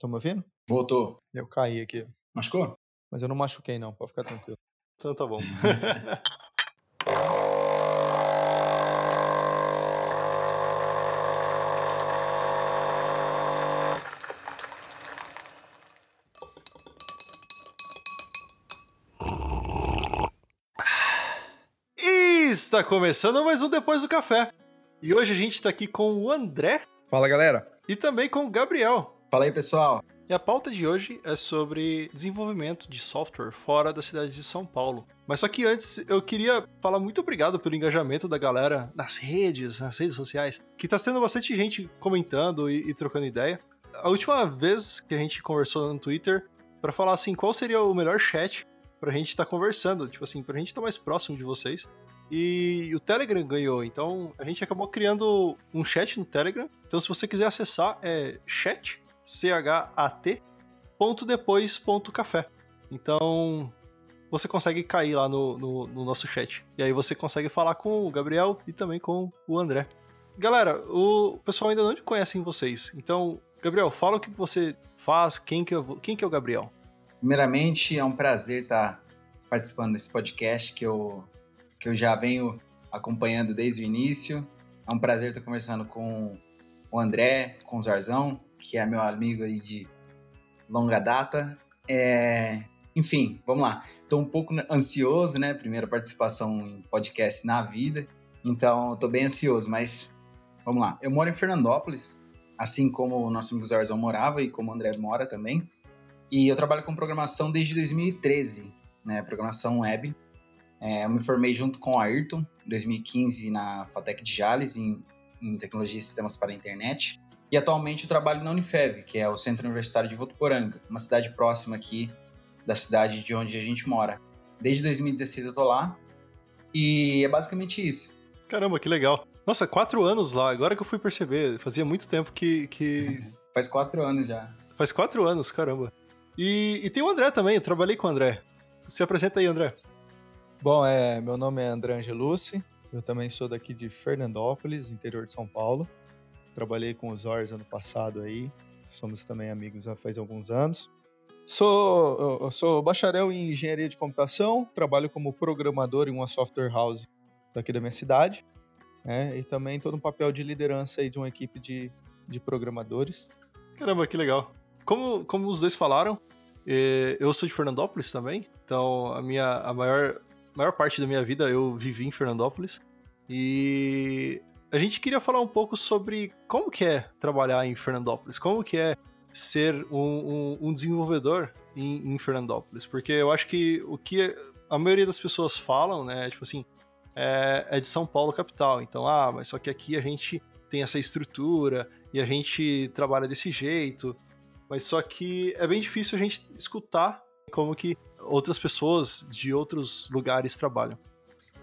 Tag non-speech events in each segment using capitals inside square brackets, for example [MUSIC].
Tô me ouvindo? Voltou. Eu caí aqui. Machucou? Mas eu não machuquei, não. Pode ficar tranquilo. Então tá bom. [LAUGHS] Está começando mais um Depois do Café. E hoje a gente está aqui com o André Fala, galera. e também com o Gabriel. Fala aí, pessoal. E a pauta de hoje é sobre desenvolvimento de software fora da cidade de São Paulo. Mas só que antes eu queria falar muito obrigado pelo engajamento da galera nas redes, nas redes sociais, que tá tendo bastante gente comentando e, e trocando ideia. A última vez que a gente conversou no Twitter pra falar assim qual seria o melhor chat pra gente estar conversando, tipo assim, pra gente estar mais próximo de vocês. E o Telegram ganhou, então a gente acabou criando um chat no Telegram. Então se você quiser acessar é chat C-H-A-T, ponto depois ponto café. Então, você consegue cair lá no, no, no nosso chat. E aí você consegue falar com o Gabriel e também com o André. Galera, o pessoal ainda não conhece vocês. Então, Gabriel, fala o que você faz, quem que, é, quem que é o Gabriel? Primeiramente, é um prazer estar participando desse podcast que eu, que eu já venho acompanhando desde o início. É um prazer estar conversando com o André, com o Zarzão, que é meu amigo aí de longa data. É, Enfim, vamos lá. Estou um pouco ansioso, né? Primeira participação em podcast na vida. Então, estou bem ansioso, mas vamos lá. Eu moro em Fernandópolis, assim como o nosso amigo Zarzão morava e como o André mora também. E eu trabalho com programação desde 2013, né? Programação web. É, eu me formei junto com o Ayrton, em 2015, na FATEC de Jales, em, em Tecnologia e Sistemas para a Internet. E atualmente eu trabalho na Unifev, que é o Centro Universitário de Votuporanga, uma cidade próxima aqui da cidade de onde a gente mora. Desde 2016 eu tô lá. E é basicamente isso. Caramba, que legal. Nossa, quatro anos lá, agora que eu fui perceber. Fazia muito tempo que. que... [LAUGHS] Faz quatro anos já. Faz quatro anos, caramba. E, e tem o André também, eu trabalhei com o André. Se apresenta aí, André. Bom, é, meu nome é André Angelucci. Eu também sou daqui de Fernandópolis, interior de São Paulo. Trabalhei com os Ors ano passado aí. Somos também amigos já faz alguns anos. Sou, eu- sou bacharel em engenharia de computação, trabalho como programador em uma software house daqui da minha cidade. né, e também estou no papel de liderança aí de uma equipe de, de programadores. Caramba, que legal. Como, como os dois falaram, eh, eu sou de Fernandópolis também, então a minha a maior, maior parte da minha vida eu vivi em Fernandópolis. E a gente queria falar um pouco sobre como que é trabalhar em Fernandópolis, como que é ser um, um- um desenvolvedor em, em Fernandópolis, porque eu acho que o que a maioria das pessoas falam, né, tipo assim, é, é de São Paulo capital, então, ah, mas só que aqui a gente tem essa estrutura, e a gente trabalha desse jeito, mas só que é bem difícil a gente escutar como que outras pessoas de outros lugares trabalham.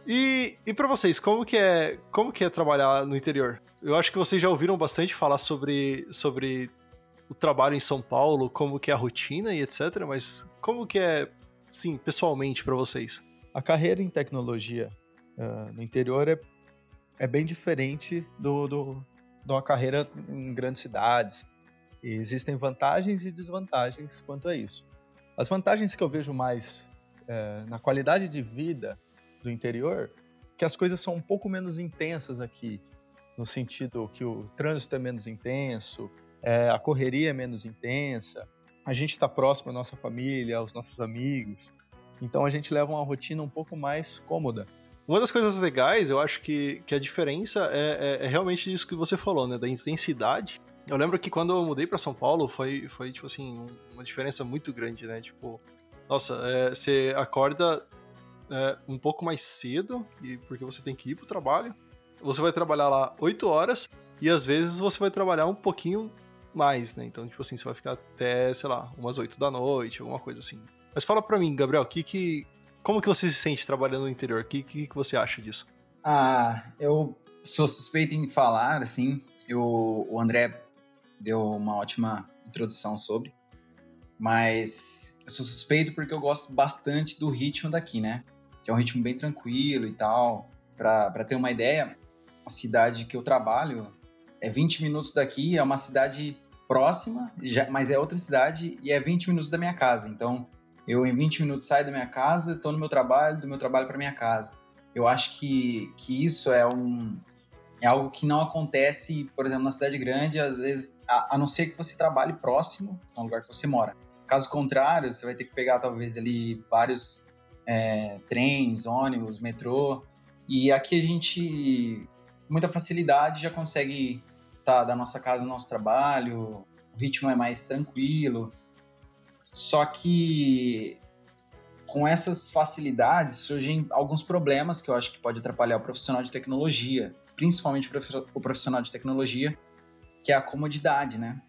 E, e para vocês, como que é como que é trabalhar no interior? Eu acho que vocês já ouviram bastante falar sobre, sobre o trabalho em São Paulo, como que é a rotina e etc, mas como que é, sim, pessoalmente para vocês? A carreira em tecnologia ah, no interior é, é bem diferente do, do, de uma carreira em grandes cidades. E existem vantagens e desvantagens quanto a isso. As vantagens que eu vejo mais eh, na qualidade de vida do interior, que as coisas são um pouco menos intensas aqui, no sentido que o trânsito é menos intenso, eh, a correria é menos intensa, a gente está próximo à nossa família, aos nossos amigos, então a gente leva uma rotina um pouco mais cômoda. Uma das coisas legais, eu acho que, que a diferença é, é- é realmente isso que você falou, né? Da intensidade. Eu lembro que quando eu mudei pra São Paulo, foi, foi tipo assim, um- uma diferença muito grande, né? Tipo, nossa, é, você acorda é, um pouco mais cedo, e porque você tem que ir pro trabalho. Você vai trabalhar lá 8 horas, e às vezes você vai trabalhar um pouquinho mais, né? Então, tipo assim, você vai ficar até, sei lá, umas 8 da noite, alguma coisa assim. Mas fala pra mim, Gabriel, que que, como que você se sente trabalhando no interior? O que, que, que você acha disso? Ah, eu sou suspeito em falar, assim. Eu, o André deu uma ótima introdução sobre. Mas eu sou suspeito porque eu gosto bastante do ritmo daqui, né? Que é um ritmo bem tranquilo e tal. Pra ter uma ideia, a cidade que eu trabalho é 20 minutos daqui, é uma cidade próxima, já, mas é outra cidade e é 20 minutos da minha casa. Então, eu em 20 minutos saio da minha casa, estou no meu trabalho, do meu trabalho para minha casa. Eu acho que, que isso é um é algo que não acontece, por exemplo, na cidade grande, às vezes, a, a não ser que você trabalhe próximo ao lugar que você mora. Caso contrário, você vai ter que pegar talvez ali vários é, trens, ônibus, metrô. E aqui a gente, muita facilidade, já consegue estar tá, da nossa casa no nosso trabalho, o ritmo é mais tranquilo. Só que com essas facilidades surgem alguns problemas que eu acho que pode atrapalhar o profissional de tecnologia, principalmente o profissional de tecnologia, que é a comodidade, né?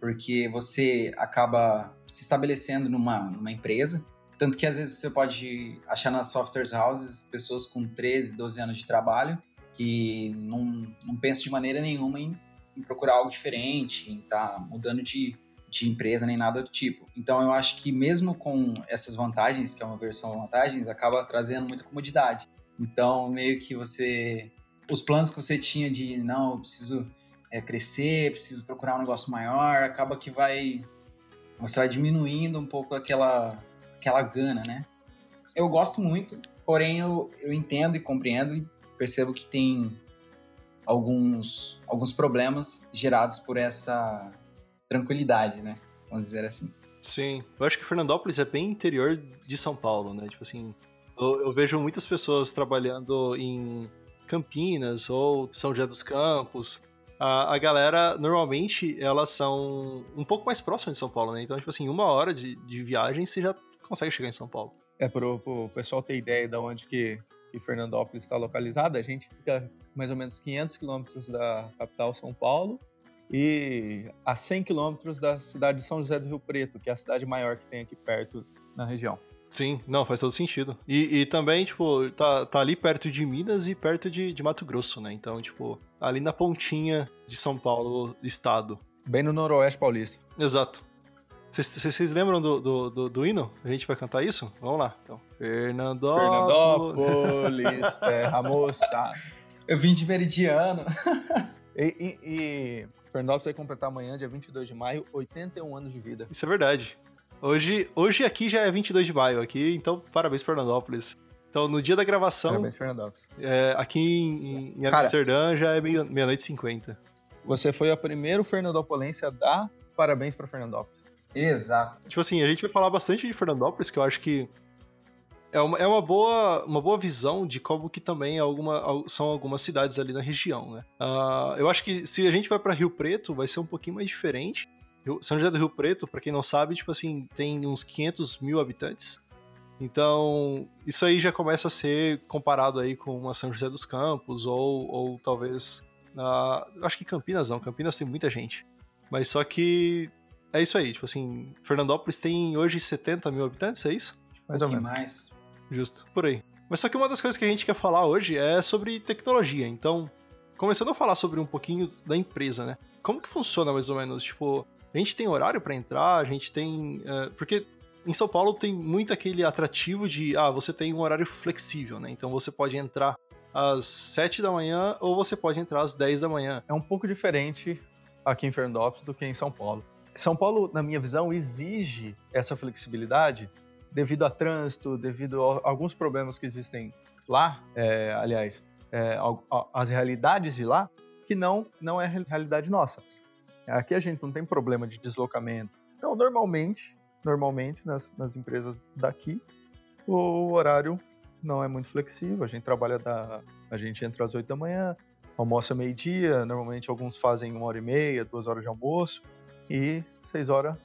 Porque você acaba se estabelecendo numa, numa empresa, tanto que às vezes você pode achar nas software houses pessoas com 13, 12 anos de trabalho que não, não pensam de maneira nenhuma em, em procurar algo diferente, em estar tá mudando de, de empresa nem nada do tipo. Então eu acho que mesmo com essas vantagens, que é uma versão vantagens, acaba trazendo muita comodidade. Então meio que você os planos que você tinha de não, eu preciso é, crescer, preciso procurar um negócio maior, acaba que vai você vai diminuindo um pouco aquela aquela gana, né? Eu gosto muito, porém eu, eu entendo e compreendo e percebo que tem alguns alguns problemas gerados por essa tranquilidade, né? Vamos dizer assim. Sim, eu acho que Fernandópolis é bem interior de São Paulo, né? Tipo assim, eu, eu vejo muitas pessoas trabalhando em Campinas ou São José dos Campos, a, a galera, normalmente, elas são um pouco mais próximas de São Paulo, né? Então, tipo assim, uma hora de, de viagem você já consegue chegar em São Paulo. É, pro, pro pessoal ter ideia de onde que, que Fernandópolis está localizada, a gente fica mais ou menos 500 quilômetros da capital São Paulo e a 100 quilômetros da cidade de São José do Rio Preto, que é a cidade maior que tem aqui perto na região. Sim, não, faz todo sentido. E, e também, tipo, tá, tá ali perto de Minas e perto de, de Mato Grosso, né? Então, tipo, ali na pontinha de São Paulo, estado. Bem no noroeste paulista. Exato. Vocês lembram do, do, do, do, hino? A gente vai cantar isso? Vamos lá. Então, Fernandópolis, [LAUGHS] terra moça. Eu vim de Meridiano. [LAUGHS] e, e, e Fernandópolis vai completar amanhã, dia 22 de maio, 81 anos de vida. Isso é verdade. Hoje, hoje aqui já é 22 de maio, aqui, então parabéns, Fernandópolis. Então, no dia da gravação. Parabéns, Fernandópolis. É, aqui em, em Amsterdã já é meia-noite e 50. Você foi a primeira Fernandópolense a dar parabéns para Fernandópolis. Exato. Tipo assim, a gente vai falar bastante de Fernandópolis, que eu acho que é uma, é uma, boa, uma boa visão de como que também é alguma, são algumas cidades ali na região, né? Uh, eu acho que se a gente vai para Rio Preto, vai ser um pouquinho mais diferente, são José do Rio Preto, para quem não sabe, tipo assim, tem uns 500 mil habitantes. Então, isso aí já começa a ser comparado aí com uma São José dos Campos, ou, ou talvez. Uh, acho que Campinas não, Campinas tem muita gente. Mas só que é isso aí, tipo assim, Fernandópolis tem hoje 70 mil habitantes, é isso? Mais ou menos. mais. Justo, por aí. Mas só que uma das coisas que a gente quer falar hoje é sobre tecnologia. Então, começando a falar sobre um pouquinho da empresa, né? Como que funciona mais ou menos? Tipo, a gente tem horário para entrar, a gente tem. Uh, porque em São Paulo tem muito aquele atrativo de, ah, você tem um horário flexível, né? Então você pode entrar às 7 da manhã ou você pode entrar às 10 da manhã. É um pouco diferente aqui em Fernandópolis do que em São Paulo. São Paulo, na minha visão, exige essa flexibilidade devido a trânsito, devido a alguns problemas que existem lá, é, aliás, é, as realidades de lá, que não, não é a realidade nossa. Aqui a gente não tem problema de deslocamento. Então, normalmente, normalmente nas, nas empresas daqui, o horário não é muito flexível. A gente trabalha da, a gente entra às 8 da manhã, almoça meio-dia. Normalmente alguns fazem uma hora e meia, duas horas de almoço e seis horas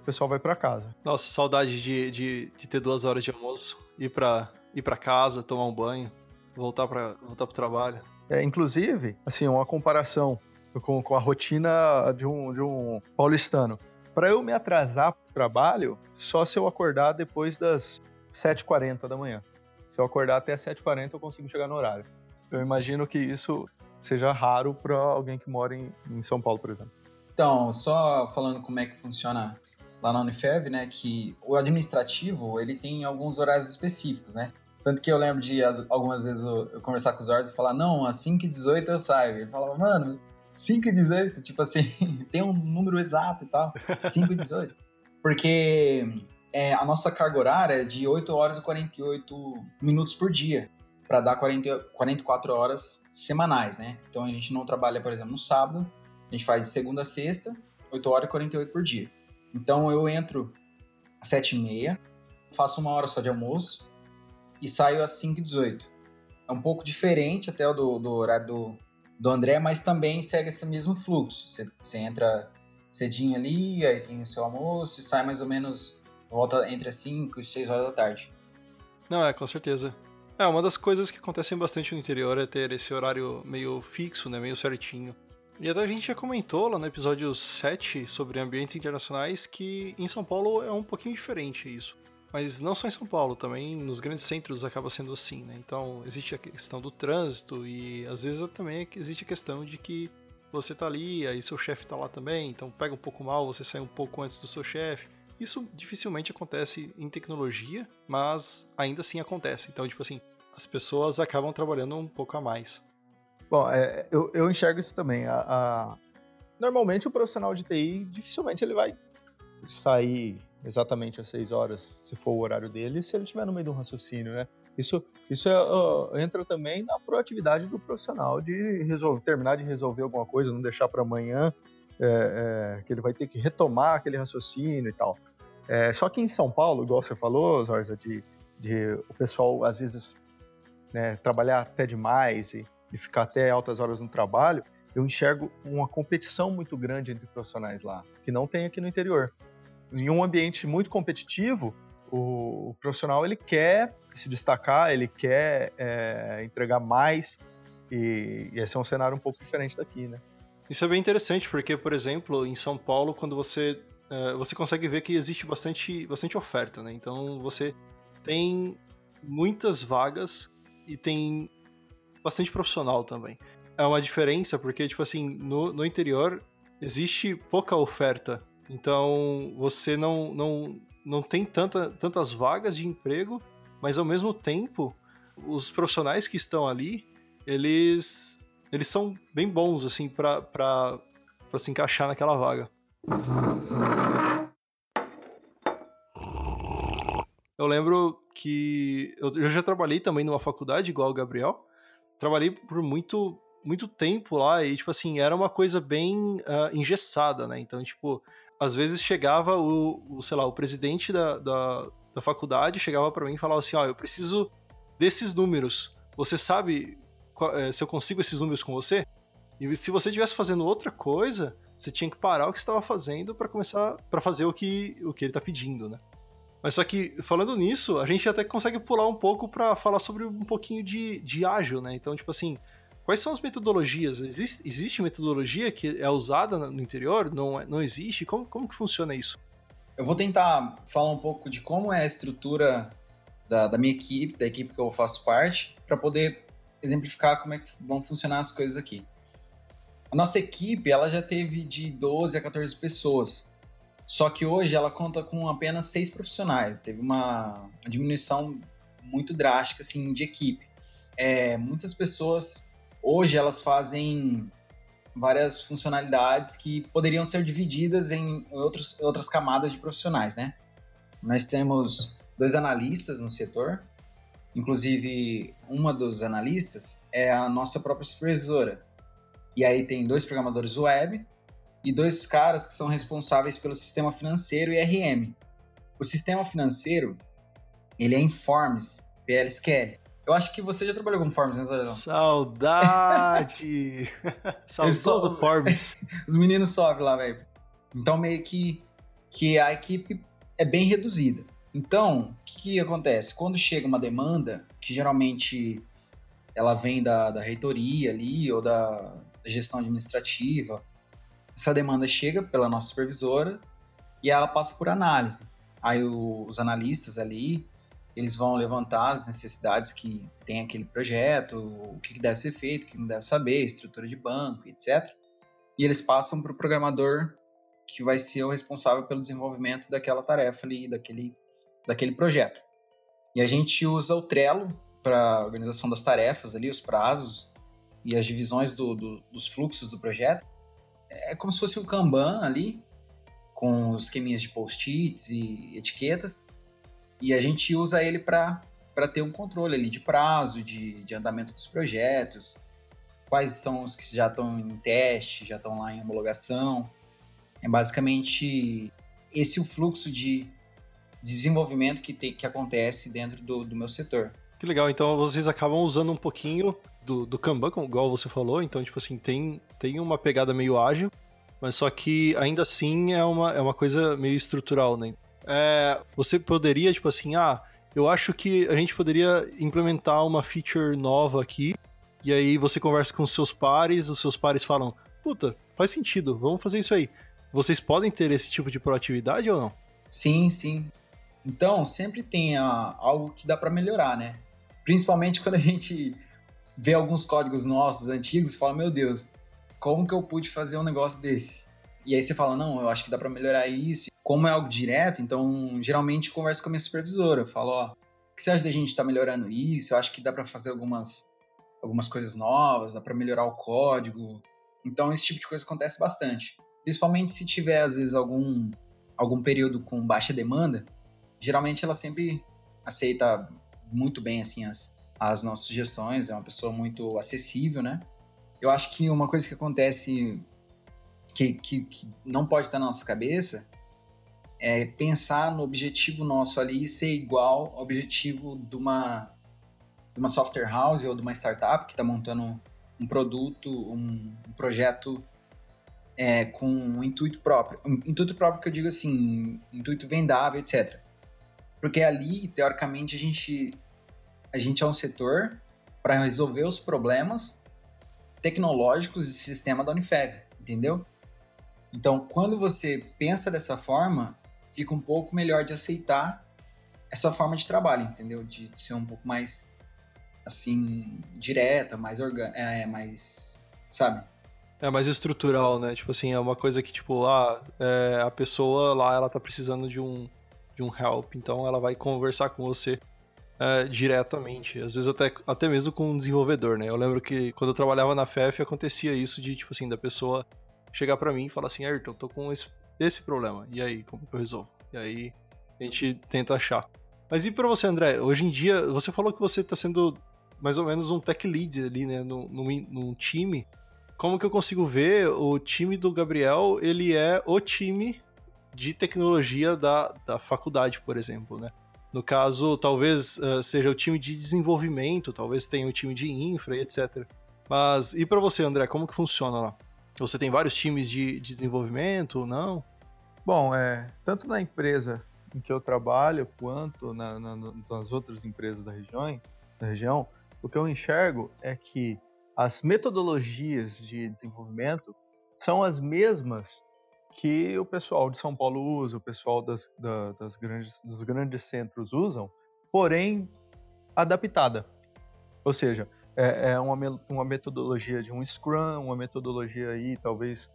o pessoal vai para casa. Nossa, saudade de, de, de, ter duas horas de almoço, ir para ir para casa, tomar um banho, voltar para voltar pro trabalho. É, inclusive, assim, uma comparação com, com a rotina de um, de um paulistano. Para eu me atrasar para o trabalho, só se eu acordar depois das 7h40 da manhã. Se eu acordar até 7h40, eu consigo chegar no horário. Eu imagino que isso seja raro para alguém que mora em, em São Paulo, por exemplo. Então, só falando como é que funciona lá na Unifev, né, que o administrativo, ele tem alguns horários específicos, né? Tanto que eu lembro de algumas vezes eu, conversar com os horários e falar, não, às 5h18 eu saio. Ele falava, mano, 5 e 18, tipo assim, [LAUGHS] tem um número exato e tal. 5 e 18. Porque é, a nossa carga horária é de 8 horas e 48 minutos por dia, para dar 40, 44 horas semanais, né? Então a gente não trabalha, por exemplo, no sábado, a gente faz de segunda a sexta, 8 horas e 48 por dia. Então eu entro às 7 e meia, faço uma hora só de almoço e saio às 5 e 18. É um pouco diferente até do, do horário do, do André, mas também segue esse mesmo fluxo. Você, entra cedinho ali, aí tem o seu almoço e sai mais ou menos, volta entre as 5 e 6 horas da tarde. Não, é, com certeza. É, uma das coisas que acontecem bastante no interior é ter esse horário meio fixo, né, meio certinho. E até a gente já comentou lá no episódio 7 sobre ambientes internacionais que em São Paulo é um pouquinho diferente isso. Mas não só em São Paulo, também nos grandes centros acaba sendo assim, né? Então existe a questão do trânsito e às vezes também existe a questão de que você tá ali, aí seu chefe tá lá também, então pega um pouco mal, você sai um pouco antes do seu chefe. Isso dificilmente acontece em tecnologia, mas ainda assim acontece. Então, tipo assim, as pessoas acabam trabalhando um pouco a mais. Bom, é, eu, eu, enxergo isso também. A, a... Normalmente o profissional de TI dificilmente ele vai sair exatamente às 6 horas, se for o horário dele, se ele estiver no meio de um raciocínio, né? Isso, isso é, uh, entra também na proatividade do profissional de resolver, terminar de resolver alguma coisa, não deixar para amanhã, é, é, que ele vai ter que retomar aquele raciocínio e tal. É, só que em São Paulo, igual você falou, Zorza, de, de o pessoal às vezes né, trabalhar até demais e, e ficar até altas horas no trabalho, eu enxergo uma competição muito grande entre profissionais lá, que não tem aqui no interior em um ambiente muito competitivo, o, o profissional ele quer se destacar, ele quer é, entregar mais e, e esse é um cenário um pouco diferente daqui, né? Isso é bem interessante porque, por exemplo, em São Paulo, quando você é, você consegue ver que existe bastante, bastante oferta, né? Então você tem muitas vagas e tem bastante profissional também. É uma diferença porque, tipo assim, no, no interior existe pouca oferta então você não, não, não tem tanta, tantas vagas de emprego, mas ao mesmo tempo os profissionais que estão ali, eles, eles são bem bons assim para se encaixar naquela vaga. Eu lembro que eu, já trabalhei também numa faculdade igual o Gabriel. Trabalhei por muito muito tempo lá e tipo assim era uma coisa bem uh, engessada, né? Então tipo às vezes chegava o, o sei lá, o presidente da, da, da faculdade chegava para mim e falava assim, ó, oh, eu preciso desses números. Você sabe qual, é, se eu consigo esses números com você? E se você estivesse fazendo outra coisa, você tinha que parar o que estava fazendo para começar para fazer o que o que ele está pedindo, né? Mas só que falando nisso, a gente até consegue pular um pouco para falar sobre um pouquinho de, de ágil, né? Então, tipo assim, Quais são as metodologias? Existe, existe metodologia que é usada no interior? Não, é, não existe? Como, como que funciona isso? Eu vou tentar falar um pouco de como é a estrutura da, da minha equipe, da equipe que eu faço parte, para poder exemplificar como é que vão funcionar as coisas aqui. A nossa equipe ela já teve de 12 a 14 pessoas, só que hoje ela conta com apenas seis profissionais. Teve uma, uma diminuição muito drástica assim, de equipe. É, muitas pessoas Hoje elas fazem várias funcionalidades que poderiam ser divididas em outros, outras camadas de profissionais, né? Nós temos dois analistas no setor, inclusive uma dos analistas é a nossa própria supervisora. E aí tem dois programadores web e dois caras que são responsáveis pelo sistema financeiro e RM. O sistema financeiro, ele é Informes PLSQL. Eu acho que você já trabalhou com Forms, né, Zé? Saudade! [LAUGHS] Saudoso Forms. [LAUGHS] Os meninos sofrem lá, velho. Então, meio que, que a equipe é bem reduzida. Então, o que, que, acontece? Quando chega uma demanda, que geralmente ela vem da, da reitoria ali, ou da gestão administrativa, essa demanda chega pela nossa supervisora e ela passa por análise. Aí o, os analistas ali eles vão levantar as necessidades que tem aquele projeto, o que deve ser feito, o que não deve saber, estrutura de banco, etc. E eles passam para o programador que vai ser o responsável pelo desenvolvimento daquela tarefa ali, daquele, daquele projeto. E a gente usa o Trello para organização das tarefas ali, os prazos, e as divisões do, do, dos fluxos do projeto, é como se fosse um Kanban ali, com os esqueminhas de post-its e etiquetas, e a gente usa ele para ter um controle ali de prazo, de, de andamento dos projetos, quais são os que já estão em teste, já estão lá em homologação. É basicamente esse o fluxo de desenvolvimento que, que acontece dentro do, do meu setor. Que legal, então vocês acabam usando um pouquinho do, do Kanban, igual você falou, então, tipo assim, tem, tem uma pegada meio ágil, mas só que ainda assim é uma, é uma coisa meio estrutural, né? É, você poderia, tipo assim, ah, eu acho que a gente poderia implementar uma feature nova aqui, e aí você conversa com seus pares, os seus pares falam, puta, faz sentido, vamos fazer isso aí. Vocês podem ter esse tipo de proatividade ou não? Sim, sim. Então, sempre tem a, algo que dá para melhorar, né? Principalmente quando a gente vê alguns códigos nossos antigos e fala, meu Deus, como que eu pude fazer um negócio desse? E aí você fala, não, eu acho que dá para melhorar isso. Como é algo direto, então geralmente converso com a minha supervisora. Eu falo, ó, o que você acha da gente estar tá melhorando isso? Eu acho que dá para fazer algumas, algumas coisas novas, dá para melhorar o código. Então esse tipo de coisa acontece bastante. Principalmente se tiver, às vezes, algum, algum período com baixa demanda, geralmente ela sempre aceita muito bem assim as, as nossas sugestões, é uma pessoa muito acessível, né? Eu acho que uma coisa que acontece que, que, que não pode estar na nossa cabeça é pensar no objetivo nosso ali ser igual ao objetivo de uma, de uma software house ou de uma startup que está montando um produto, um, um projeto é, com um intuito próprio. Um intuito próprio que eu digo assim, intuito vendável, etc. Porque ali, teoricamente, a gente, a gente é um setor para resolver os problemas tecnológicos de sistema da Unifev, entendeu? Então, quando você pensa dessa forma, fica um pouco melhor de aceitar essa forma de trabalho, entendeu? De, ser um pouco mais, assim, direta, mais orgânica, é, mais, sabe? É mais estrutural, né? Tipo assim, é uma coisa que, tipo, ah, é, a pessoa lá, ela tá precisando de um, de um help, então ela vai conversar com você é, diretamente, às vezes até, até mesmo com um desenvolvedor, né? Eu lembro que quando eu trabalhava na FF acontecia isso de, tipo assim, da pessoa chegar para mim e falar assim, Ayrton, tô com esse, esse problema, e aí, como que eu resolvo? E aí a gente tenta achar. Mas e para você, André? Hoje em dia, você falou que você tá sendo mais ou menos um tech lead ali, né, num, num, num time. Como que eu consigo ver o time do Gabriel, ele é o time de tecnologia da, da faculdade, por exemplo, né? No caso, talvez uh, seja o time de desenvolvimento, talvez tenha o time de infra etc. Mas e para você, André, como que funciona lá? Você tem vários times de, de desenvolvimento ou não? Bom, é, tanto na empresa em que eu trabalho quanto na, na, nas outras empresas da região, da região, o que eu enxergo é que as metodologias de desenvolvimento são as mesmas que o pessoal de São Paulo usa, o pessoal das, da, das grandes, dos grandes centros usam, porém adaptada. Ou seja, é, é uma, uma metodologia de um Scrum, uma metodologia aí talvez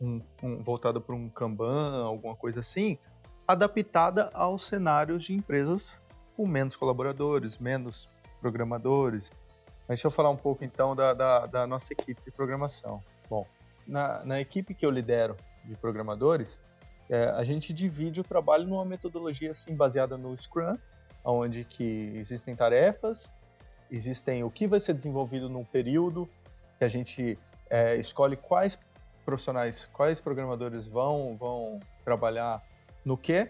um, um, voltada para um Kanban, alguma coisa assim, adaptada aos cenários de empresas com menos colaboradores, menos programadores. Mas deixa eu falar um pouco então da, da, da nossa equipe de programação. Bom, na, na equipe que eu lidero, de programadores, é, a gente divide o trabalho numa metodologia assim baseada no Scrum, onde que existem tarefas, existem o que vai ser desenvolvido num período, que a gente é, escolhe quais profissionais, quais programadores vão vão trabalhar no que.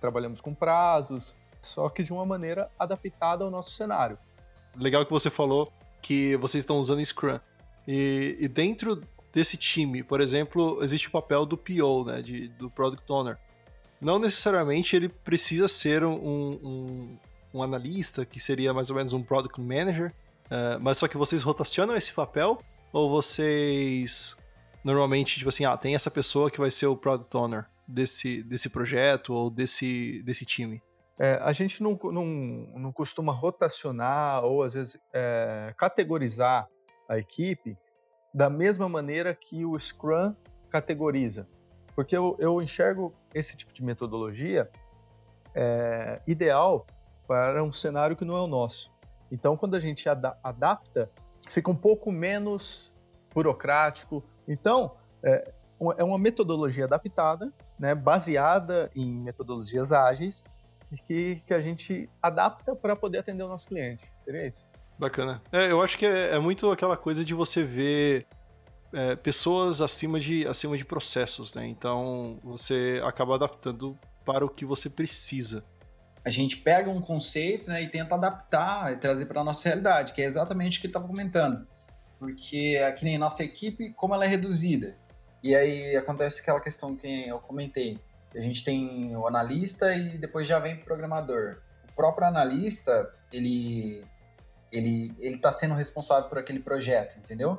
Trabalhamos com prazos, só que de uma maneira adaptada ao nosso cenário. Legal que você falou que vocês estão usando Scrum. E, e dentro desse time. Por exemplo, existe o papel do PO, né, de, do Product Owner. Não necessariamente ele precisa ser um, um, um analista, que seria mais ou menos um Product Manager, uh, mas só que vocês rotacionam esse papel ou vocês normalmente, tipo assim, ah, tem essa pessoa que vai ser o Product Owner desse, desse projeto ou desse, desse time? É, a gente não, não, não costuma rotacionar ou às vezes é, categorizar a equipe da mesma maneira que o Scrum categoriza. Porque eu, eu enxergo esse tipo de metodologia é, ideal para um cenário que não é o nosso. Então, quando a gente ada adapta fica um pouco menos burocrático. Então, é, é uma metodologia adaptada, né, baseada em metodologias ágeis, que, que a gente adapta para poder atender o nosso cliente. Seria isso. Bacana. É, eu acho que é, é, muito aquela coisa de você ver é, pessoas acima de, acima de processos, né? Então você acaba adaptando para o que você precisa. A gente pega um conceito né, e tenta adaptar e trazer para a nossa realidade, que é exatamente o que ele estava comentando. Porque aqui nem nossa equipe, como ela é reduzida. E aí acontece aquela questão que eu comentei. A gente tem o analista e depois já vem o programador. O próprio analista, ele ele ele está sendo responsável por aquele projeto, entendeu?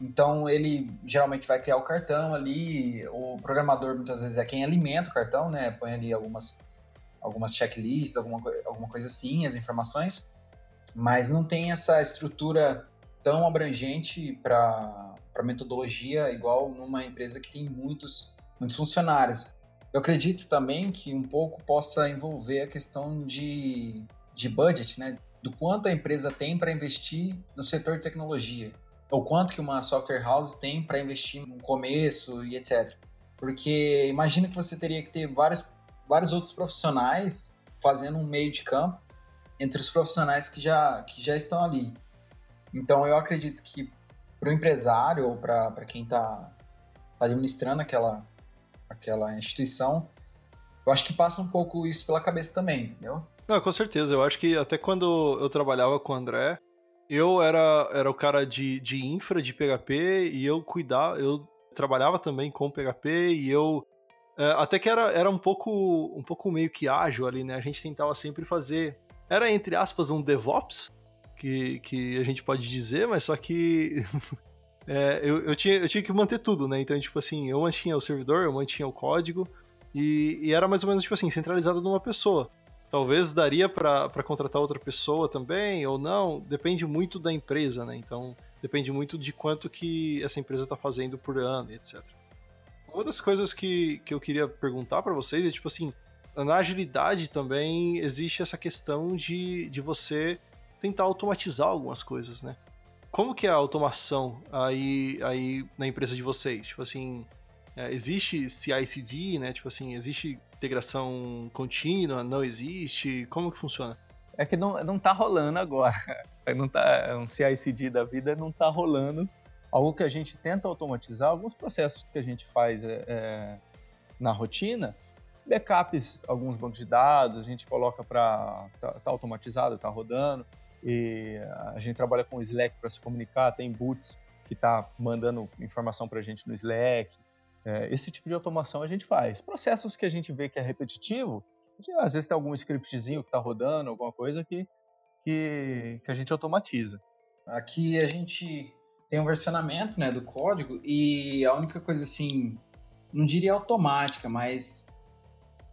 Então ele geralmente vai criar o cartão ali, o programador muitas vezes é quem alimenta o cartão, né? Põe ali algumas algumas checklists, alguma, alguma coisa assim, as informações, mas não tem essa estrutura tão abrangente para metodologia igual numa empresa que tem muitos, muitos funcionários. Eu acredito também que um pouco possa envolver a questão de, de budget, né? Do quanto a empresa tem para investir no setor de tecnologia o quanto que uma software house tem para investir no começo e etc. Porque imagina que você teria que ter vários, vários outros profissionais fazendo um meio de campo entre os profissionais que já, que já estão ali. Então eu acredito que para o empresário ou para quem está tá administrando aquela, aquela instituição, eu acho que passa um pouco isso pela cabeça também, entendeu? Não, com certeza. Eu acho que até quando eu trabalhava com o André, eu era, era o cara de, de infra de PHP e eu cuidava, eu trabalhava também com PHP e eu até que era, era um pouco um pouco meio que ágil ali, né? A gente tentava sempre fazer era entre aspas um DevOps que, que a gente pode dizer, mas só que [LAUGHS] é, eu, eu, tinha, eu tinha que manter tudo, né? Então, tipo assim, eu mantinha o servidor, eu mantinha o código e, e era mais ou menos tipo assim, centralizado numa pessoa. Talvez daria para contratar outra pessoa também, ou não, depende muito da empresa, né? Então, depende muito de quanto que essa empresa está fazendo por ano, etc. Uma das coisas que, que eu queria perguntar para vocês é, tipo assim, na agilidade também existe essa questão de, de você tentar automatizar algumas coisas, né? Como que é a automação aí, aí na empresa de vocês? Tipo assim, é, existe CI/CD, né? Tipo assim, existe integração contínua? Não existe? Como que funciona? É que não, não tá rolando agora. [LAUGHS] Não tá, um CI/CD da vida não tá rolando. Algo que a gente tenta automatizar, alguns processos que a gente faz é, é, na rotina, backups, alguns bancos de dados, a gente coloca para tá, tá, automatizado, tá rodando. E a gente trabalha com o Slack para se comunicar, tem boots que tá mandando informação para a gente no Slack. É, esse tipo de automação a gente faz. Processos que a gente vê que é repetitivo, gente, às vezes tem algum scriptzinho que está rodando, alguma coisa que, que, que, a gente automatiza. Aqui a gente tem um versionamento né, do código e a única coisa assim, não diria automática, mas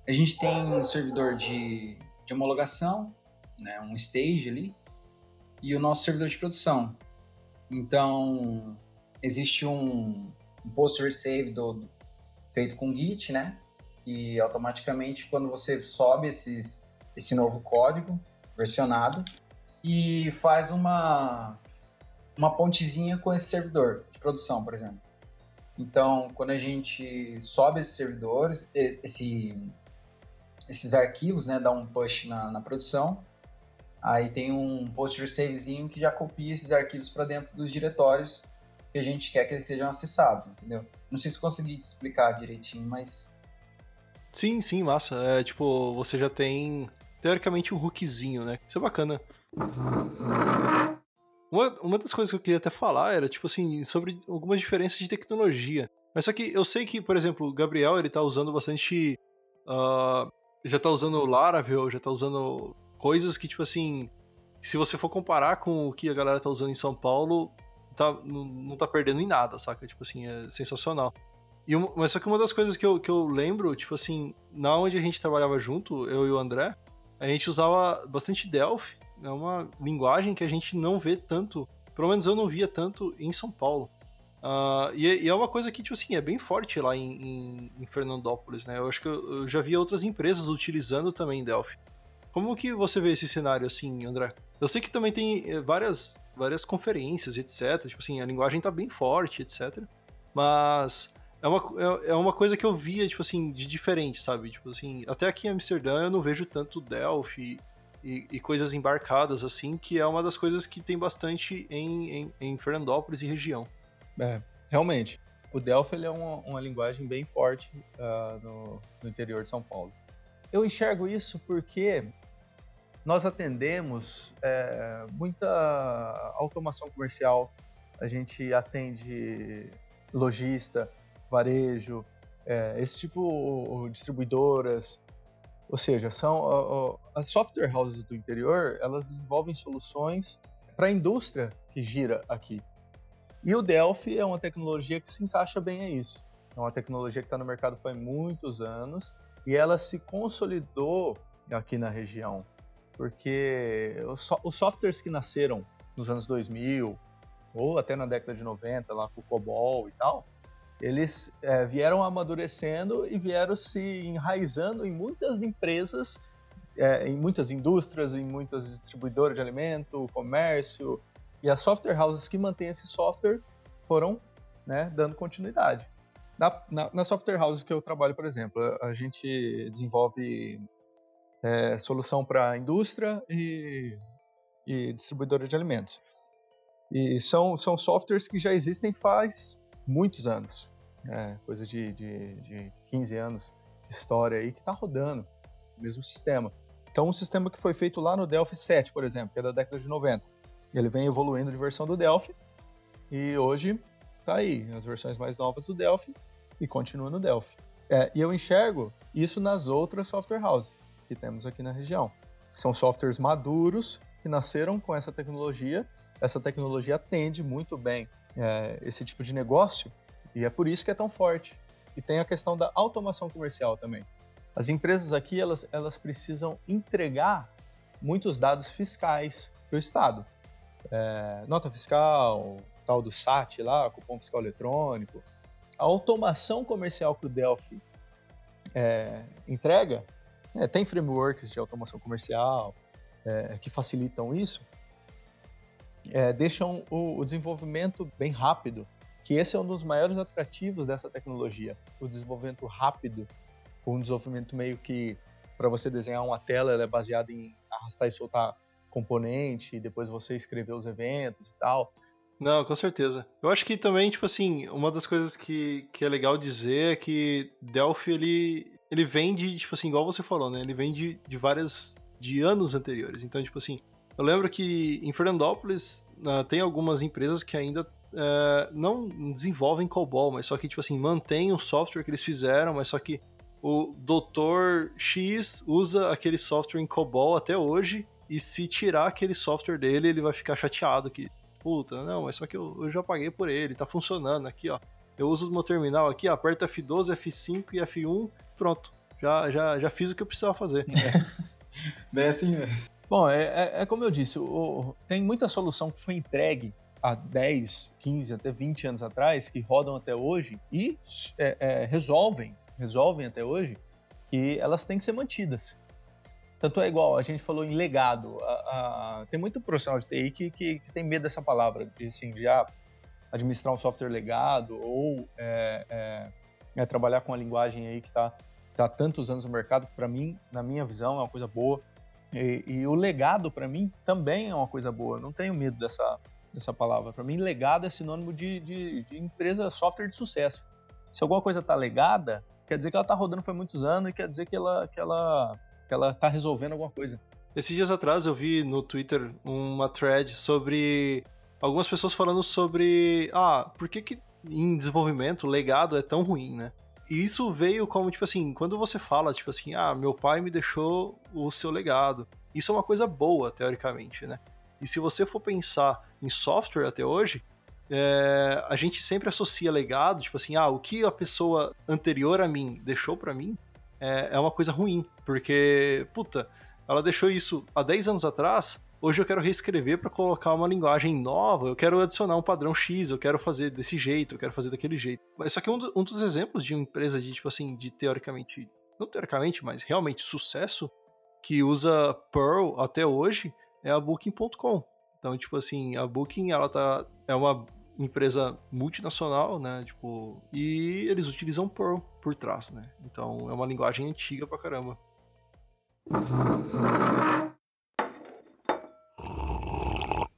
a gente tem um servidor de, de homologação, né, um stage ali, e o nosso servidor de produção. Então, existe um, um post resave do, feito com Git, né? Que automaticamente, quando você sobe esses, esse novo código versionado e faz uma, uma pontezinha com esse servidor de produção, por exemplo. Então, quando a gente sobe esses servidores, esse, esses arquivos, né, dá um push na, na produção, aí tem um post resavezinho que já copia esses arquivos para dentro dos diretórios que a gente quer que eles sejam acessados, entendeu? Não sei se consegui te explicar direitinho, mas. Sim, sim, massa. É tipo, você já tem teoricamente um hookzinho, né? Isso é bacana. Uma, uma das coisas que eu queria até falar era, tipo assim, sobre algumas diferenças de tecnologia. Mas só que eu sei que, por exemplo, o Gabriel, ele tá usando bastante. Uh, já tá usando Laravel, já tá usando coisas que, tipo assim, se você for comparar com o que a galera tá usando em São Paulo, tá, não, não tá perdendo em nada, saca? Tipo assim, é sensacional. E mas só que uma das coisas que eu, que eu lembro, tipo assim, na onde a gente trabalhava junto, eu e o André, a gente usava bastante Delphi, é uma linguagem que a gente não vê tanto, pelo menos eu não via tanto em São Paulo. Uh, e, e, é uma coisa que, tipo assim, é bem forte lá em, em, em Fernandópolis, né? Eu acho que eu, eu, já vi outras empresas utilizando também Delphi. Como que você vê esse cenário assim, André? Eu sei que também tem eh, várias, várias conferências, etc. Tipo assim, a linguagem tá bem forte, etc. Mas é uma, é, é uma coisa que eu via, tipo assim, de diferente, sabe? Tipo assim, até aqui em Amsterdã eu não vejo tanto Delphi e, e coisas embarcadas, assim, que é uma das coisas que tem bastante em, em, em Fernandópolis e região. É, realmente. O Delphi é uma, uma linguagem bem forte uh, no, no interior de São Paulo. Eu enxergo isso porque nós atendemos é, muita automação comercial, a gente atende lojista, varejo, é, esse tipo distribuidoras, ou seja, são as software houses do interior, elas desenvolvem soluções para a indústria que gira aqui. E o Delphi é uma tecnologia que se encaixa bem a isso. É uma tecnologia que está no mercado faz muitos anos e ela se consolidou aqui na região, porque os softwares que nasceram nos anos 2000 ou até na década de 90, lá com o COBOL e tal, eles é, vieram amadurecendo e vieram se enraizando em muitas empresas, é, em muitas indústrias, em muitas distribuidoras de alimento, comércio, e as software houses que mantêm esse software foram né, dando continuidade. Na, na, na, software house que eu trabalho, por exemplo, a gente desenvolve é, solução para indústria e, e distribuidora de alimentos. E são, são softwares que já existem faz muitos anos, né? coisa de, de, de 15 anos de história aí que está rodando o mesmo sistema. Então, um sistema que foi feito lá no Delphi 7, por exemplo, que é da década de 90, ele vem evoluindo de versão do Delphi e hoje está aí, as versões mais novas do Delphi e continua no Delphi. É, e eu enxergo isso nas outras software houses que temos aqui na região. São softwares maduros que nasceram com essa tecnologia. Essa tecnologia atende muito bem é, esse tipo de negócio e é por isso que é tão forte. E tem a questão da automação comercial também. As empresas aqui elas, elas precisam entregar muitos dados fiscais para o Estado. É, nota fiscal, tal do SAT lá, cupom fiscal eletrônico. A automação comercial que o Delphi é, entrega, é, tem frameworks de automação comercial é, que facilitam isso, é, deixam o, o desenvolvimento bem rápido que esse é um dos maiores atrativos dessa tecnologia, o desenvolvimento rápido, um desenvolvimento meio que para você desenhar uma tela, ela é baseada em arrastar e soltar componente, e depois você escrever os eventos e tal. Não, com certeza. Eu acho que também, tipo assim, uma das coisas que, que é legal dizer é que Delphi, ele, ele vem de, tipo assim, igual você falou, né? Ele vem de, de várias, de anos anteriores. Então, tipo assim, eu lembro que em Fernandópolis uh, tem algumas empresas que ainda uh, não desenvolvem COBOL, mas só que, tipo assim, mantém o software que eles fizeram, mas só que o Dr. X usa aquele software em COBOL até hoje, e se tirar aquele software dele, ele vai ficar chateado que, puta, não, mas só que eu, eu já paguei por ele, tá funcionando aqui, ó. Eu uso o meu terminal aqui, ó, aperta F12, F5 e F1, pronto. Já, já, já fiz o que eu precisava fazer. É. [LAUGHS] Bem assim mesmo. Bom, é, é, é, como eu disse, o, tem muita solução que foi entregue há 10, 15, até 20 anos atrás, que rodam até hoje e é, é, resolvem, resolvem até hoje, que elas têm que ser mantidas. Tanto é igual, a gente falou em legado. A, a, tem muito profissional de TI que, que, que, tem medo dessa palavra, de assim, já administrar um software legado ou é, é, é trabalhar com uma linguagem aí que está tá há tantos anos no mercado, para mim, na minha visão, é uma coisa boa. E, e o legado, para mim, também é uma coisa boa. Não tenho medo dessa, dessa palavra. Para mim, legado é sinônimo de, de, de, empresa software de sucesso. Se alguma coisa está legada, quer dizer que ela está rodando foi muitos anos e quer dizer que ela que ela que ela está resolvendo alguma coisa. Esses dias atrás eu vi no Twitter uma thread sobre algumas pessoas falando sobre ah, por que, que em desenvolvimento legado é tão ruim, né? E isso veio como, tipo assim, quando você fala, tipo assim, ah, meu pai me deixou o seu legado. Isso é uma coisa boa, teoricamente, né? E se você for pensar em software até hoje, é, a gente sempre associa legado, tipo assim, ah, o que a pessoa anterior a mim deixou para mim é, é uma coisa ruim, porque, puta, ela deixou isso há 10 anos atrás, hoje eu quero reescrever para colocar uma linguagem nova, eu quero adicionar um padrão X, eu quero fazer desse jeito, eu quero fazer daquele jeito. Mas só que um, do, um dos exemplos de uma empresa de, tipo assim, de teoricamente, não teoricamente, mas realmente sucesso, que usa Perl até hoje é a Booking.com. Então, tipo assim, a Booking, ela tá, é uma empresa multinacional, né, tipo, e eles utilizam Perl por trás, né? Então, é uma linguagem antiga pra caramba.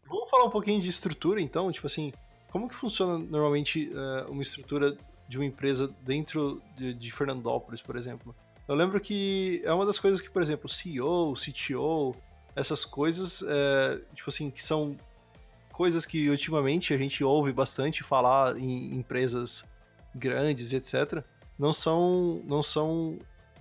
Vamos falar um pouquinho de estrutura, então, tipo assim, como que funciona normalmente uh, uma estrutura de uma empresa dentro de, de Fernandópolis, por exemplo? Eu lembro que é uma das coisas que, por exemplo, CEO, CTO, essas coisas, é, tipo assim, que são coisas que ultimamente a gente ouve bastante falar em empresas grandes, etc. Não são, não são,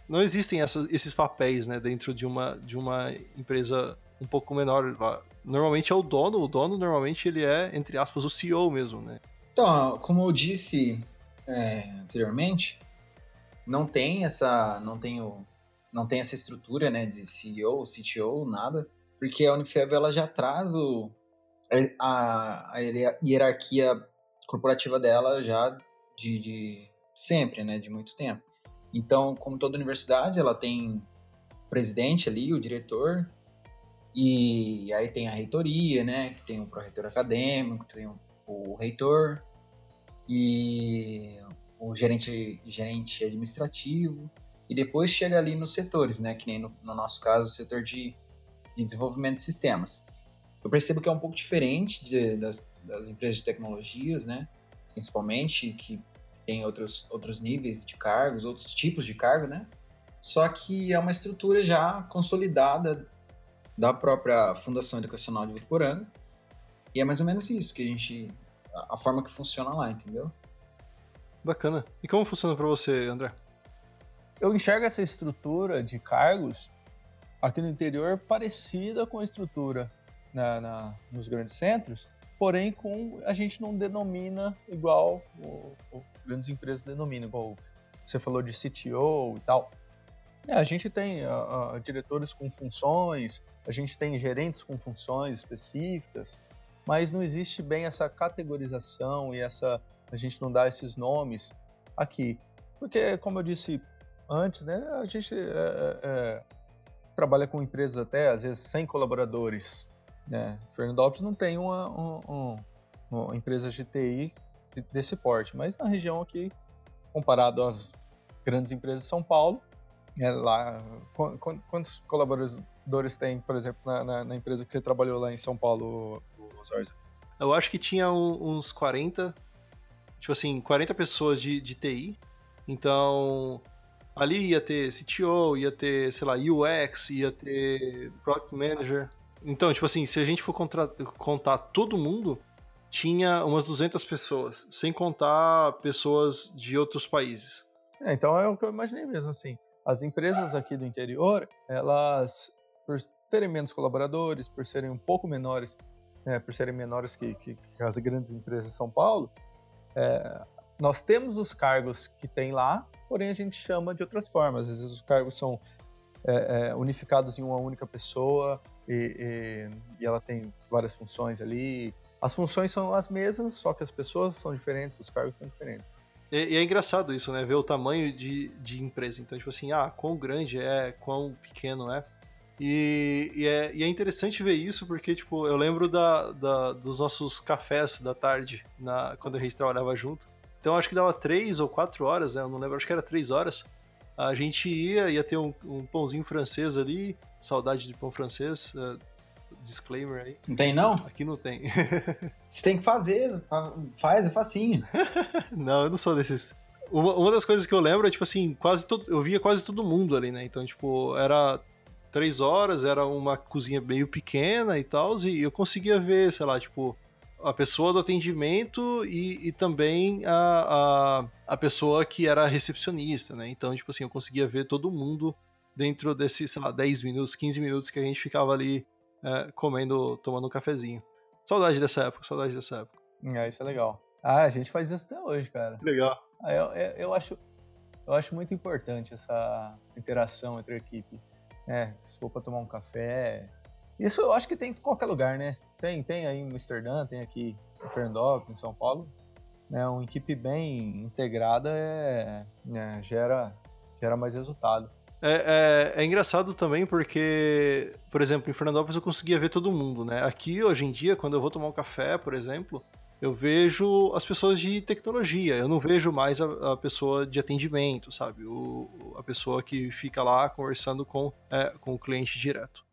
não existem esses papéis, né, dentro de uma de uma empresa um pouco menor. Normalmente é o dono, o dono normalmente ele é entre aspas o CEO mesmo, né? Então, como eu disse é, anteriormente, não tem essa, não tem o, não tem essa estrutura, né, de CEO, CTO, nada, porque a Unifev ela já traz o, a, a hierarquia corporativa dela já de, de sempre, né, de muito tempo. Então, como toda universidade, ela tem o presidente ali, o diretor, e aí tem a reitoria, né, que tem o pró-reitor acadêmico, tem o, o reitor e o gerente, gerente administrativo, e depois chega ali nos setores, né? Que nem no, no nosso caso, o setor de, de desenvolvimento de sistemas. Eu percebo que é um pouco diferente de, das, das empresas de tecnologias, né? Principalmente, que tem outros, outros níveis de cargos, outros tipos de cargo, né? Só que é uma estrutura já consolidada da própria Fundação Educacional de Votuporanga. E é mais ou menos isso que a gente. a forma que funciona lá, entendeu? Bacana. E como funciona para você, André? eu enxergo essa estrutura de cargos aqui no interior parecida com a estrutura na, na, nos grandes centros, porém com a gente não denomina igual o, o grandes empresas denominam, igual você falou de CTO e tal. É, a gente tem a, a, diretores com funções, a gente tem gerentes com funções específicas, mas não existe bem essa categorização e essa a gente não dá esses nomes aqui, porque como eu disse antes, né, a gente é, é, é, trabalha com empresas até, às vezes, sem colaboradores. Né? Fernandópolis não tem uma, um, uma empresa GTI desse porte, mas na região aqui, comparado às grandes empresas de São Paulo, é lá, quantos colaboradores tem, por exemplo, na, na, na, empresa que você trabalhou lá em São Paulo, Zorza? Eu acho que tinha uns 40, tipo assim, 40 pessoas de, de TI. Então, Ali ia ter CTO, ia ter, sei lá, UX, ia ter Product Manager. Então, tipo assim, se a gente for contar todo mundo, tinha umas 200 pessoas, sem contar pessoas de outros países. É, então é o que eu imaginei mesmo, assim. As empresas aqui do interior, elas, por terem menos colaboradores, por serem um pouco menores, é, por serem menores que, que, que, as grandes empresas de São Paulo, é, nós temos os cargos que tem lá, porém a gente chama de outras formas. Às vezes os cargos são é, é, unificados em uma única pessoa e, e, e, ela tem várias funções ali. As funções são as mesmas, só que as pessoas são diferentes, os cargos são diferentes. E, é engraçado isso, né? Ver o tamanho de, de empresa. Então, tipo assim, ah, quão grande é, quão pequeno é. E, e, é, e, é, interessante ver isso porque, tipo, eu lembro da, da, dos nossos cafés da tarde, na, quando a gente trabalhava junto. Então acho que dava três ou quatro horas, né? Eu não lembro, acho que era três horas. A gente ia, ia ter um, um pãozinho francês ali, saudade de pão francês, uh, disclaimer aí. Não tem não? Aqui não tem. [LAUGHS] Você tem que fazer, faz, é facinho. [LAUGHS] não, eu não sou desses. Uma, uma das coisas que eu lembro é, tipo assim, quase todo, eu via quase todo mundo ali, né? Então, tipo, era três horas, era uma cozinha meio pequena e tal, e eu conseguia ver, sei lá, tipo, a pessoa do atendimento e, e também a, a, a, pessoa que era recepcionista, né? Então, tipo assim, eu conseguia ver todo mundo dentro desses, sei lá, 10 minutos, 15 minutos que a gente ficava ali é, comendo, tomando um cafezinho. Saudade dessa época, saudade dessa época. É, isso é legal. Ah, a gente faz isso até hoje, cara. Legal. Ah, eu, eu, eu, acho, eu acho muito importante essa interação entre a equipe. É, se for pra tomar um café. Isso eu acho que tem em qualquer lugar, né? Tem, tem aí em Amsterdã, tem aqui em Fernandópolis, em São Paulo. Né, uma equipe bem integrada é, é, gera, gera mais resultado. É, é, é, engraçado também porque, por exemplo, em Fernandópolis eu conseguia ver todo mundo, né? Aqui, hoje em dia, quando eu vou tomar um café, por exemplo, eu vejo as pessoas de tecnologia, eu não vejo mais a, a pessoa de atendimento, sabe? O, a pessoa que fica lá conversando com, é, com o cliente direto.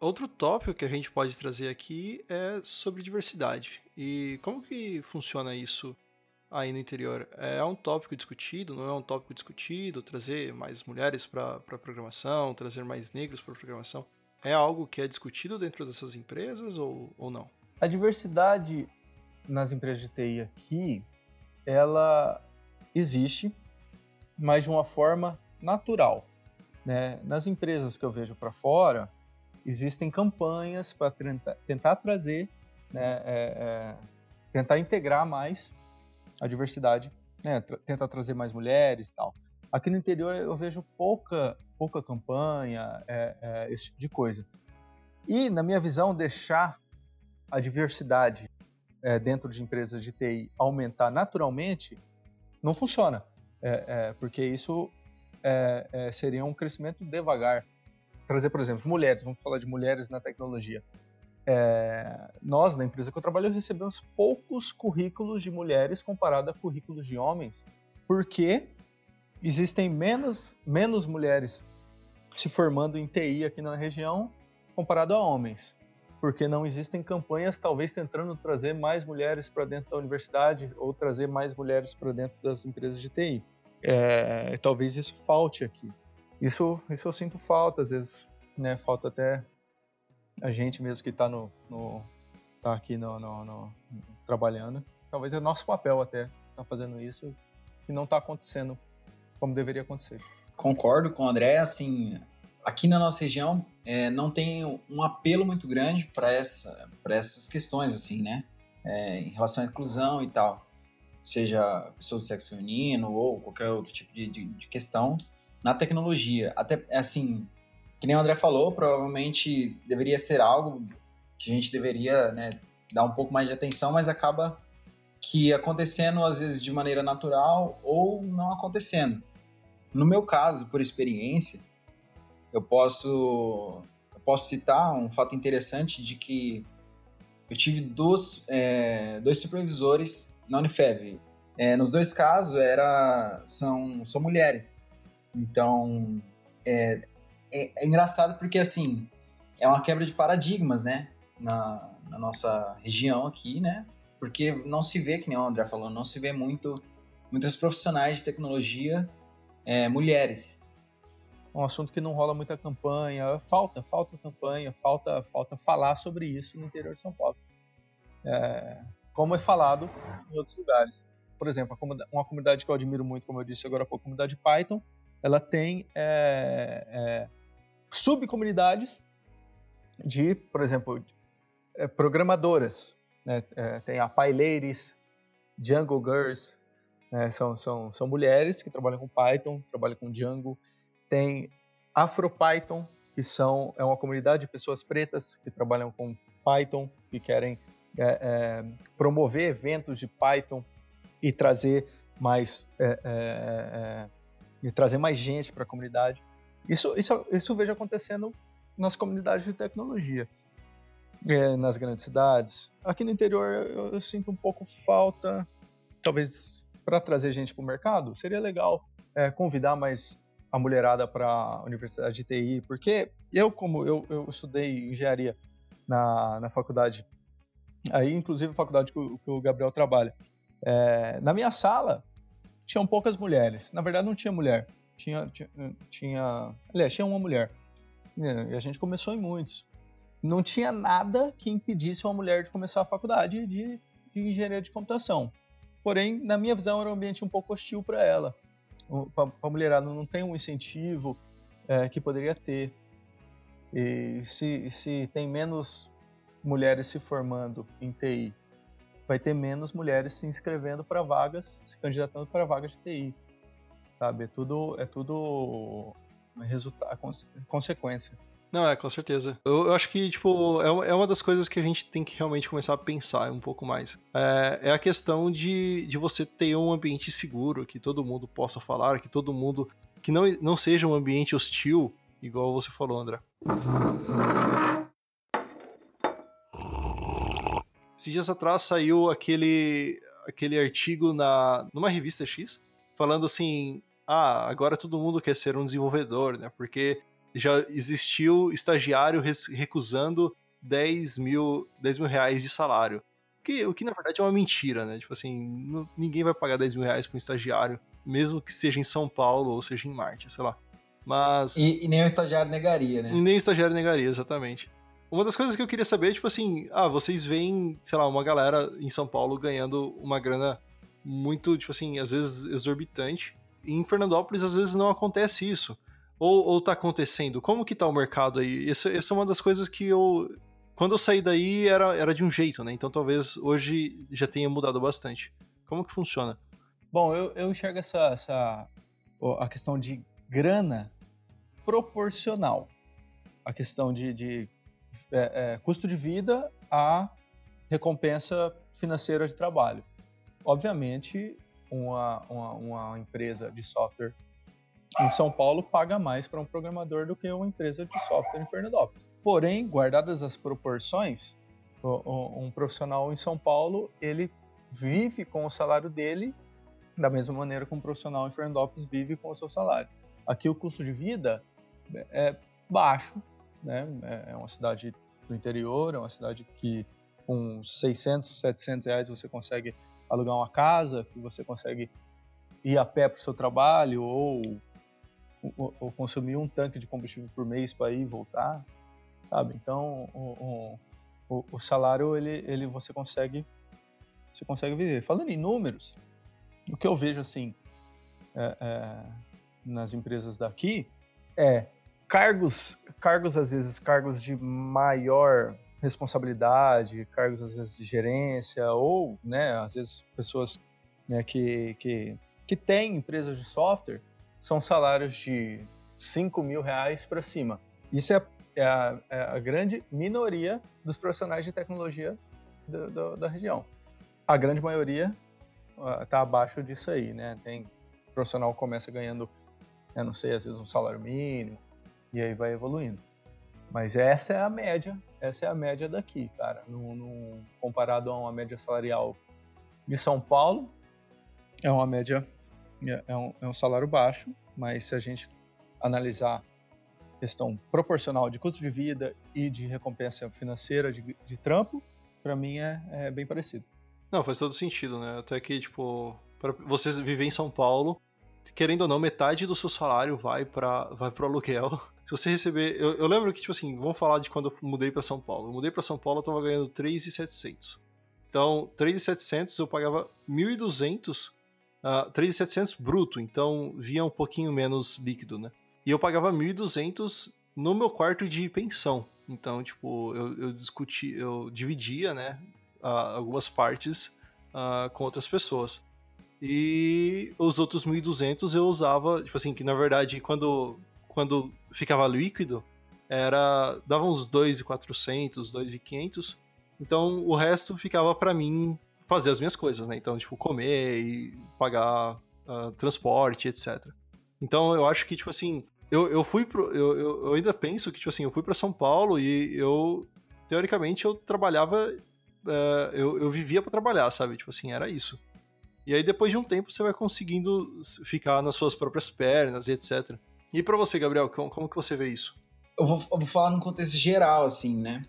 Outro tópico que a gente pode trazer aqui é sobre diversidade. E como que funciona isso aí no interior? É um tópico discutido, não é um tópico discutido? Trazer mais mulheres para a programação, trazer mais negros para a programação? É algo que é discutido dentro dessas empresas ou, ou não? A diversidade nas empresas de TI aqui, ela existe, mas de uma forma natural. Né? Nas empresas que eu vejo para fora, existem campanhas para tentar, trazer, né, é, é, tentar integrar mais a diversidade, né, tra tentar trazer mais mulheres e tal. Aqui no interior eu vejo pouca, pouca campanha, é, é, esse tipo de coisa. E, na minha visão, deixar a diversidade é, dentro de empresas de TI aumentar naturalmente não funciona, é, é, porque isso é, seria um crescimento devagar. Trazer, por exemplo, mulheres, vamos falar de mulheres na tecnologia. nós, na empresa que eu trabalho, recebemos poucos currículos de mulheres comparado a currículos de homens, porque existem menos, menos mulheres se formando em TI aqui na região comparado a homens, porque não existem campanhas talvez tentando trazer mais mulheres para dentro da universidade ou trazer mais mulheres para dentro das empresas de TI. É, talvez isso falte aqui. Isso, isso eu sinto falta, às vezes, né, falta até a gente mesmo que está no, no, tá aqui no, no, no, trabalhando. Talvez é nosso papel até estar tá fazendo isso, que não está acontecendo como deveria acontecer. Concordo com o André, assim, aqui na nossa região é, não tem um apelo muito grande para essa, essas questões, assim, né? É, em relação à inclusão e tal. Seja pessoas do sexo feminino ou qualquer outro tipo de, de, de questão na tecnologia. Até, assim, que nem o André falou, provavelmente deveria ser algo que a gente deveria né, dar um pouco mais de atenção, mas acaba que acontecendo às vezes de maneira natural ou não acontecendo. No meu caso, por experiência, eu posso, eu posso citar um fato interessante de que eu tive dois, é, dois supervisores na Unifev. É, nos dois casos era, são, são mulheres. Então, é, é, é, engraçado porque, assim, é uma quebra de paradigmas, né? Na, na nossa região aqui, né? Porque não se vê, que nem o André falou, não se vê muito muitas profissionais de tecnologia é, mulheres. Um assunto que não rola muita campanha, falta, falta campanha, falta, falta falar sobre isso no interior de São Paulo. É, como é falado em outros lugares. Por exemplo, uma comunidade que eu admiro muito, como eu disse agora há pouco, a comunidade Python, ela tem é, é, subcomunidades de, por exemplo, é, programadoras, né? É, tem a PyLadies, Django Girls, né? são, são, são mulheres que trabalham com Python, trabalham com Django. Tem AfroPython, que são, é uma comunidade de pessoas pretas que trabalham com Python, que querem é, é, promover eventos de Python e trazer mais é, é, é e trazer mais gente para a comunidade. Isso, isso, isso vejo acontecendo nas comunidades de tecnologia é, nas grandes cidades. Aqui no interior eu, eu sinto um pouco falta, talvez para trazer gente para o mercado, seria legal convidar mais a mulherada para a Universidade de TI, porque eu, como eu, eu estudei engenharia na, na faculdade, aí inclusive a faculdade que o, que o Gabriel trabalha, é, na minha sala tinham poucas mulheres. Na verdade, não tinha mulher. Tinha, tinha, tinha aliás, tinha uma mulher. E a gente começou em muitos não tinha nada que impedisse uma mulher de começar a faculdade de, de engenharia de computação. Porém, na minha visão, era um ambiente um pouco hostil para ela. Para a mulherada não tem um incentivo é, que poderia ter. E se, se tem menos mulheres se formando em TI, vai ter menos mulheres se inscrevendo para vagas, se candidatando para vagas de TI. Sabe? É tudo, é tudo resultado, consequência. Não, é, com certeza. Eu, eu acho que, tipo, é, é uma das coisas que a gente tem que realmente começar a pensar um pouco mais. É, é a questão de, de você ter um ambiente seguro, que todo mundo possa falar, que todo mundo. que não, não seja um ambiente hostil, igual você falou, André. Esses dias atrás saiu aquele, aquele artigo na, numa revista X falando assim: ah, agora todo mundo quer ser um desenvolvedor, né? Porque já existiu estagiário recusando 10 mil, 10 mil reais de salário. Que, o que na verdade é uma mentira, né? Tipo assim, não, ninguém vai pagar 10 mil reais para um estagiário, mesmo que seja em São Paulo ou seja em Marte, sei lá. Mas. E, e nem o estagiário negaria, né? nem o estagiário negaria, exatamente. Uma das coisas que eu queria saber é, tipo assim, ah, vocês veem, sei lá, uma galera em São Paulo ganhando uma grana muito, tipo assim, às vezes exorbitante. E em Fernandópolis, às vezes não acontece isso. Ou, ou tá acontecendo? Como que tá o mercado aí? Essa, essa é uma das coisas que eu. Quando eu saí daí era, era de um jeito, né? Então talvez hoje já tenha mudado bastante. Como que funciona? Bom, eu, eu enxergo essa, essa a questão de grana proporcional. A questão de, de é, é, custo de vida a recompensa financeira de trabalho. Obviamente, uma, uma, uma empresa de software em São Paulo paga mais para um programador do que uma empresa de software em Fernandópolis. Porém, guardadas as proporções, um profissional em São Paulo ele vive com o salário dele da mesma maneira que um profissional em Fernandópolis vive com o seu salário. Aqui o custo de vida é baixo, né? É uma cidade do interior, é uma cidade que com 600, 700 reais você consegue alugar uma casa, que você consegue ir a pé para o seu trabalho ou ou, consumir um tanque de combustível por mês para ir e voltar, sabe? Então, o, o, o, salário ele, ele você consegue você consegue viver. Falando em números, o que eu vejo assim é, é, nas empresas daqui é cargos, cargos às vezes cargos de maior responsabilidade, cargos às vezes de gerência ou, né, às vezes pessoas né, que, que que têm empresas de software são salários de 5 mil reais para cima. Isso é, é, a, é, a, grande minoria dos profissionais de tecnologia do, do, da região. A grande maioria está uh, abaixo disso aí, né? Tem profissional começa ganhando, eu não sei, às vezes um salário mínimo, e aí vai evoluindo. Mas essa é a média, essa é a média daqui, cara. No, no, comparado a uma média salarial de São Paulo, é uma média é, é um, é um salário baixo, mas se a gente analisar questão proporcional de custo de vida e de recompensa financeira de, de trampo, para mim é, é, bem parecido. Não, faz todo sentido, né? Até que, tipo, para você viver em São Paulo, querendo ou não, metade do seu salário vai para vai pro aluguel. [LAUGHS] Se você receber. Eu, eu, lembro que, tipo assim, vamos falar de quando eu mudei para São Paulo. Eu mudei para São Paulo, eu tava ganhando 3,700. Então, 3,700 eu pagava 1.200 uh, 3.700 bruto, então via um pouquinho menos líquido, né? E eu pagava 1.200 no meu quarto de pensão. Então, tipo, eu, eu discuti, eu dividia, né, uh, algumas partes uh, com outras pessoas. E os outros 1.200 eu usava, tipo assim, que na verdade quando, quando ficava líquido, era dava uns 2.400, 2.500. Então o resto ficava para mim fazer as minhas coisas, né? Então, tipo, comer e pagar uh, transporte, etc. Então, eu acho que, tipo assim, eu, eu fui pro. Eu, eu, eu ainda penso que, tipo assim, eu fui para São Paulo e eu, teoricamente, eu trabalhava. Uh, eu, eu vivia para trabalhar, sabe? Tipo assim, era isso. E aí, depois de um tempo, você vai conseguindo ficar nas suas próprias pernas e etc. E para você, Gabriel, como, como que você vê isso? Eu vou, eu vou falar num contexto geral, assim, né?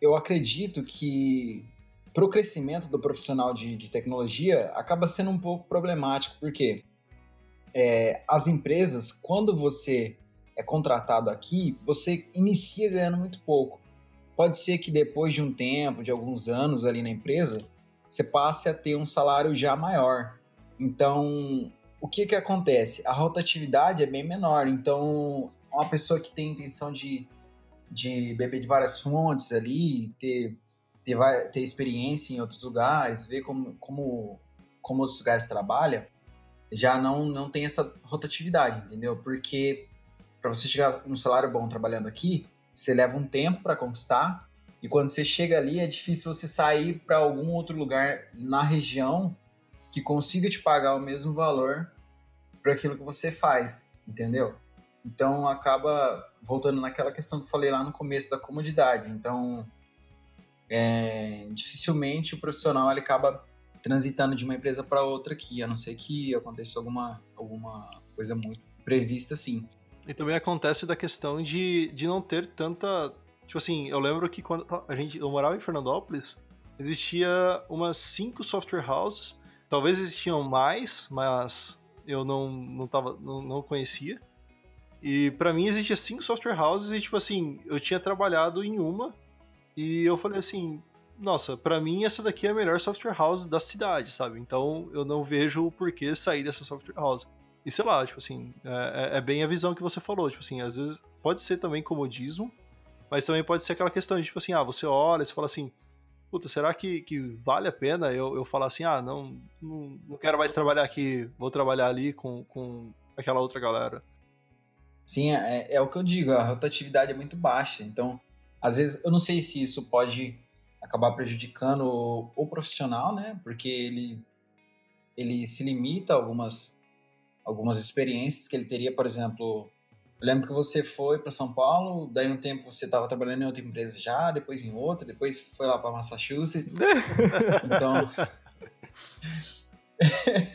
Eu acredito que para o crescimento do profissional de, de, tecnologia acaba sendo um pouco problemático, porque é, as empresas, quando você é contratado aqui, você inicia ganhando muito pouco. Pode ser que depois de um tempo, de alguns anos ali na empresa, você passe a ter um salário já maior. Então, o que que acontece? A rotatividade é bem menor. Então, uma pessoa que tem intenção de, de beber de várias fontes ali, ter ter, ter experiência em outros lugares, ver como, como, como outros lugares trabalham, já não, não tem essa rotatividade, entendeu? Porque para você chegar num salário bom trabalhando aqui, você leva um tempo para conquistar, e quando você chega ali é difícil você sair para algum outro lugar na região que consiga te pagar o mesmo valor para aquilo que você faz, entendeu? Então acaba voltando naquela questão que eu falei lá no começo da comodidade. Então é, dificilmente o profissional ele acaba transitando de uma empresa para outra aqui, a não ser que aconteça alguma, alguma coisa muito prevista assim. E também acontece da questão de, de não ter tanta. Tipo assim, eu lembro que quando a gente, eu morava em Fernandópolis, existia umas cinco software houses. Talvez existiam mais, mas eu não, não, tava, não, não conhecia. E para mim existia cinco software houses e, tipo assim, eu tinha trabalhado em uma e eu falei assim, nossa, para mim essa daqui é a melhor software house da cidade, sabe? Então eu não vejo o porquê sair dessa software house. E sei lá, tipo assim, é, é, é, bem a visão que você falou, tipo assim, às vezes pode ser também comodismo, mas também pode ser aquela questão de, tipo assim, ah, você olha e fala assim, puta, será que, que vale a pena eu, eu falar assim, ah, não, não, não quero mais trabalhar aqui, vou trabalhar ali com, com aquela outra galera. Sim, é, é o que eu digo, a rotatividade é muito baixa, então às vezes, eu não sei se isso pode acabar prejudicando o, o profissional, né? Porque ele, ele se limita a algumas, algumas experiências que ele teria, por exemplo. Eu lembro que você foi para São Paulo, daí um tempo você estava trabalhando em outra empresa já, depois em outra, depois foi lá para Massachusetts. [LAUGHS] então. [LAUGHS]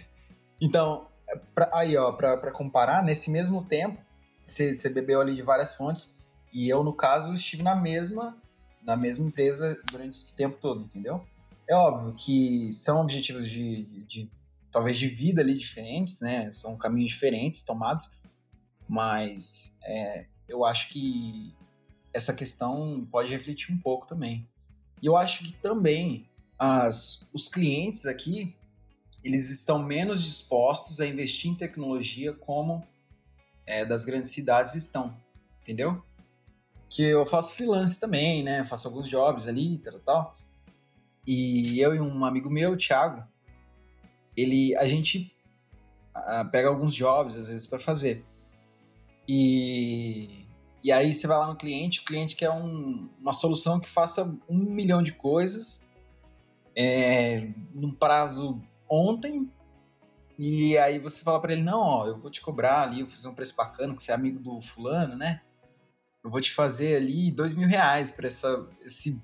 então, pra, aí, ó, para comparar, nesse mesmo tempo, você, você bebeu ali de várias fontes e eu, no caso, estive na mesma, na mesma empresa durante esse tempo todo, entendeu? É óbvio que são objetivos de, de, de talvez de vida ali diferentes, né? São caminhos diferentes tomados, mas é, eu acho que essa questão pode refletir um pouco também. E eu acho que também as, os clientes aqui eles estão menos dispostos a investir em tecnologia como é, das grandes cidades estão, entendeu? Que eu faço freelance também, né? Faço alguns jobs ali, tal, tal. E eu e um amigo meu, o Thiago, ele, a gente pega alguns jobs às vezes para fazer. E, e aí você vai lá no cliente, o cliente quer um, uma solução que faça um milhão de coisas é, num prazo ontem. E aí você fala para ele, não, ó, eu vou te cobrar ali, eu vou fazer um preço bacana, que você é amigo do fulano, né? Eu vou te fazer ali dois mil reais para essa, esse,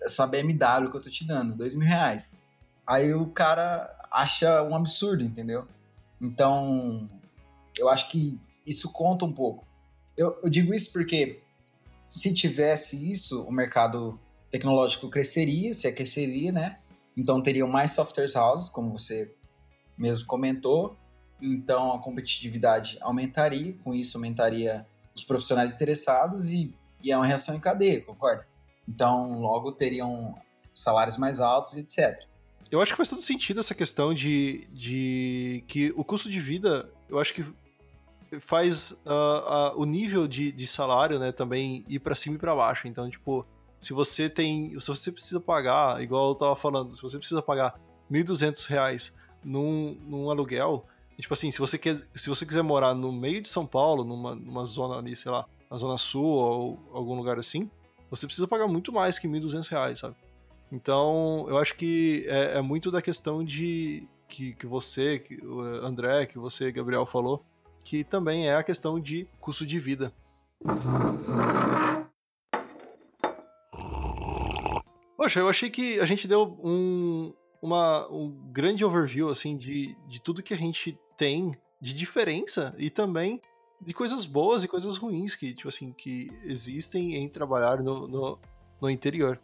essa BMW que eu tô te dando, dois mil reais. Aí o cara acha um absurdo, entendeu? Então, eu acho que isso conta um pouco. Eu, eu digo isso porque se tivesse isso, o mercado tecnológico cresceria, se aqueceria, né? Então teriam mais software houses, como você mesmo comentou. Então a competitividade aumentaria, com isso aumentaria os profissionais interessados e, e é uma reação em cadeia, concorda? Então, logo teriam salários mais altos, etc. Eu acho que faz todo sentido essa questão de, de que o custo de vida, eu acho que faz uh, uh, o nível de, de salário, né, também ir para cima e para baixo. Então, tipo, se você tem, se você precisa pagar, igual eu tava falando, se você precisa pagar R$ 1.200 num, num aluguel, e, tipo assim, se você, quer, se você quiser morar no meio de São Paulo, numa, numa zona ali, sei lá, na zona sul ou algum lugar assim, você precisa pagar muito mais que R$ 1.200, sabe? Então, eu acho que é, é, muito da questão de que, que você, que André, que você, Gabriel, falou, que também é a questão de custo de vida. Poxa, eu achei que a gente deu um, uma, um grande overview assim de, de tudo que a gente tem de diferença e também de coisas boas e coisas ruins que, tipo assim, que existem em trabalhar no, no, no interior.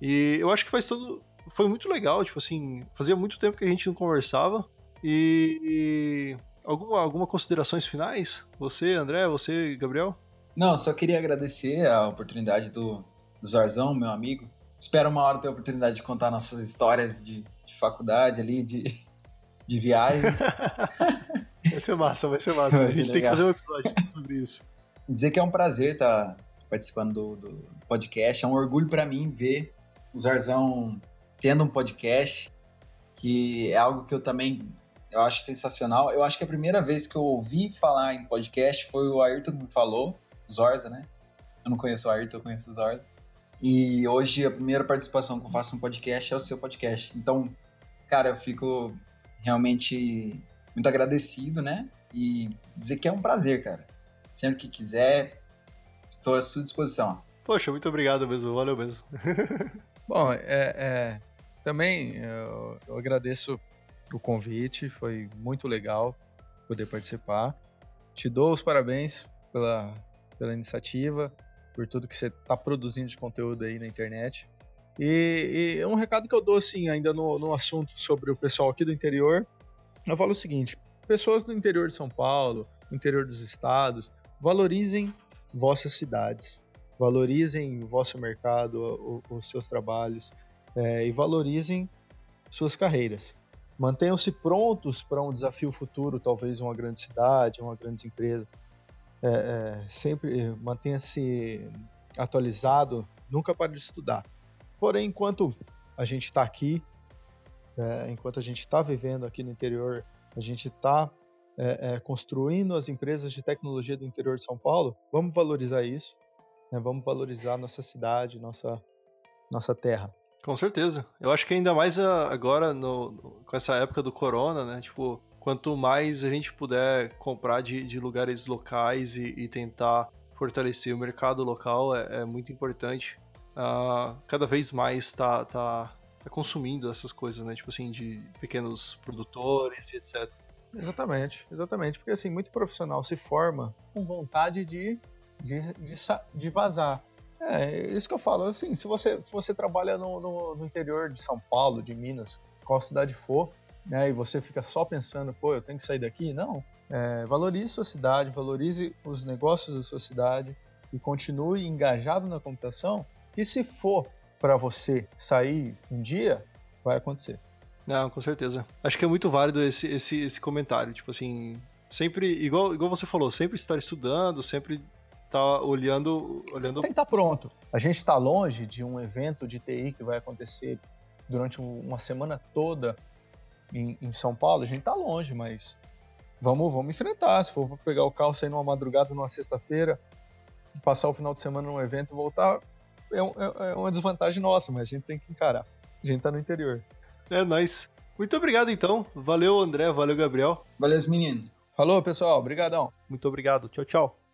E eu acho que faz todo. Foi muito legal, tipo assim, fazia muito tempo que a gente não conversava. E. alguma, alguma considerações finais? Você, André, você, Gabriel? Não, só queria agradecer a oportunidade do, do Zorzão, meu amigo. Espero uma hora ter a oportunidade de contar nossas histórias de, de faculdade ali, de, de viagens. [LAUGHS] vai ser massa, vai ser massa. Vai a gente tem que fazer um episódio sobre isso. Dizer que é um prazer estar tá participando do, do podcast. É um orgulho para mim ver o Zarzão tendo um podcast, que é algo que eu também eu acho sensacional. Eu acho que a primeira vez que eu ouvi falar em podcast foi o Ayrton que me falou, Zorza, né? Eu não conheço o Ayrton, eu conheço o Zorda. E hoje a primeira participação que eu faço no podcast é o seu podcast. Então, cara, eu fico realmente muito agradecido, né? E dizer que é um prazer, cara. Sempre que quiser, estou à sua disposição. Poxa, muito obrigado mesmo, valeu mesmo. [LAUGHS] Bom, é, é também eu, eu, agradeço o convite, foi muito legal poder participar. Te dou os parabéns pela, pela iniciativa, por tudo que você está produzindo de conteúdo aí na internet. E, e, um recado que eu dou, assim, ainda no, no assunto sobre o pessoal aqui do interior, eu falo o seguinte: pessoas do interior de São Paulo, no interior dos estados, valorizem vossas cidades, valorizem o vosso mercado, o, os seus trabalhos é, e valorizem suas carreiras. Mantenham-se prontos para um desafio futuro, talvez uma grande cidade, uma grande empresa. É, é, sempre mantenha-se atualizado, nunca pare de estudar. Porém, enquanto a gente está aqui, é, enquanto a gente está vivendo aqui no interior, a gente está é, é, construindo as empresas de tecnologia do interior de São Paulo, vamos valorizar isso, né? vamos valorizar nossa cidade, nossa, nossa terra. Com certeza. Eu acho que ainda mais ah, agora, no, com essa época do corona, né? Tipo, quanto mais a gente puder comprar de, de lugares locais e, e, tentar fortalecer o mercado local é, é muito importante. Uh, cada vez mais tá, tá, tá consumindo essas coisas, né? Tipo assim, de pequenos produtores e etc. Exatamente, exatamente. Porque assim, muito profissional se forma com vontade de, de, de, de vazar. É, isso que eu falo. Assim, se você, se você trabalha no, no, no interior de São Paulo, de Minas, qual cidade for, né, e você fica só pensando, pô, eu tenho que sair daqui? Não. É, valorize sua cidade, valorize os negócios da sua cidade e continue engajado na computação. E se for para você sair um dia, vai acontecer. Não, com certeza. Acho que é muito válido esse, esse, esse comentário. Tipo assim, sempre, igual, igual você falou, sempre estar estudando, sempre estar tá olhando. olhando... Tem que estar tá pronto. A gente está longe de um evento de TI que vai acontecer durante uma semana toda em, em São Paulo, a gente tá longe, mas vamos, vamos enfrentar. Se for pegar o carro, sair numa madrugada, numa sexta-feira, passar o final de semana num evento e voltar, é, é, é, uma desvantagem nossa, mas a gente tem que encarar. A gente tá no interior. É nóis. Muito obrigado, então. Valeu, André. Valeu, Gabriel. Valeu, menino. Falou, pessoal. Obrigadão. Muito obrigado. Tchau, tchau.